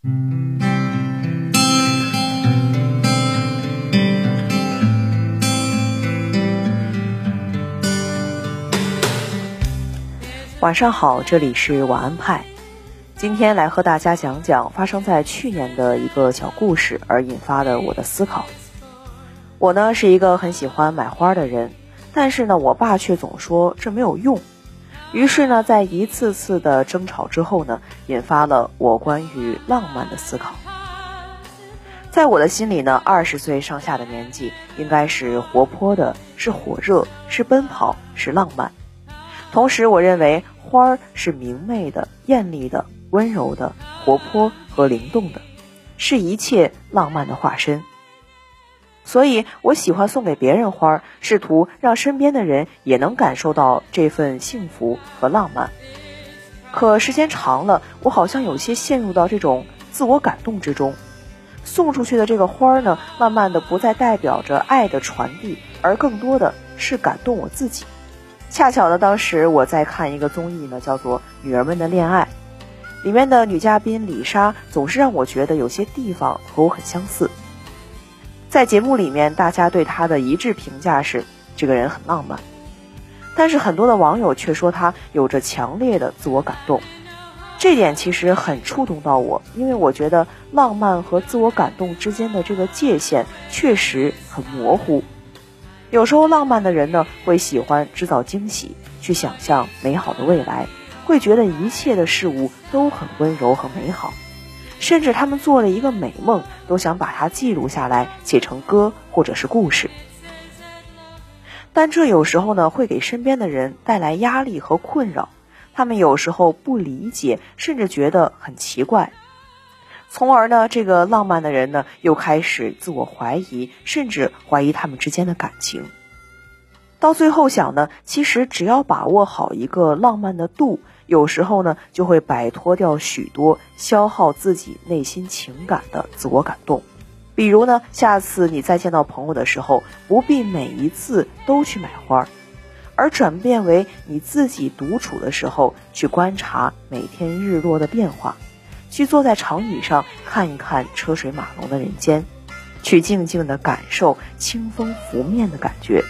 晚上好，这里是晚安派。今天来和大家讲讲发生在去年的一个小故事而引发的我的思考。我呢是一个很喜欢买花的人，但是呢，我爸却总说这没有用。于是呢，在一次次的争吵之后呢，引发了我关于浪漫的思考。在我的心里呢，二十岁上下的年纪应该是活泼的，是火热，是奔跑，是浪漫。同时，我认为花儿是明媚的、艳丽的、温柔的、活泼和灵动的，是一切浪漫的化身。所以我喜欢送给别人花儿，试图让身边的人也能感受到这份幸福和浪漫。可时间长了，我好像有些陷入到这种自我感动之中。送出去的这个花儿呢，慢慢的不再代表着爱的传递，而更多的是感动我自己。恰巧呢，当时我在看一个综艺呢，叫做《女儿们的恋爱》，里面的女嘉宾李莎总是让我觉得有些地方和我很相似。在节目里面，大家对她的一致评价是这个人很浪漫，但是很多的网友却说她有着强烈的自我感动，这点其实很触动到我，因为我觉得浪漫和自我感动之间的这个界限确实很模糊。有时候，浪漫的人呢，会喜欢制造惊喜，去想象美好的未来，会觉得一切的事物都很温柔和美好，甚至他们做了一个美梦，都想把它记录下来，写成歌或者是故事。但这有时候呢，会给身边的人带来压力和困扰，他们有时候不理解，甚至觉得很奇怪。从而呢，这个浪漫的人呢，又开始自我怀疑，甚至怀疑他们之间的感情。到最后想呢，其实只要把握好一个浪漫的度，有时候呢，就会摆脱掉许多消耗自己内心情感的自我感动。比如呢，下次你再见到朋友的时候，不必每一次都去买花，而转变为你自己独处的时候去观察每天日落的变化。去坐在长椅上看一看车水马龙的人间，去静静的感受清风拂面的感觉。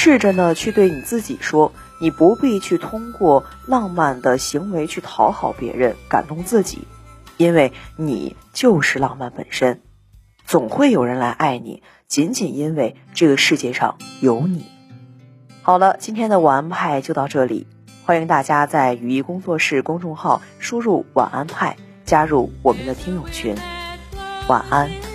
试着呢去对你自己说，你不必去通过浪漫的行为去讨好别人、感动自己，因为你就是浪漫本身。总会有人来爱你，仅仅因为这个世界上有你。好了，今天的晚安派就到这里。欢迎大家在语义工作室公众号输入“晚安派”，加入我们的听友群。晚安。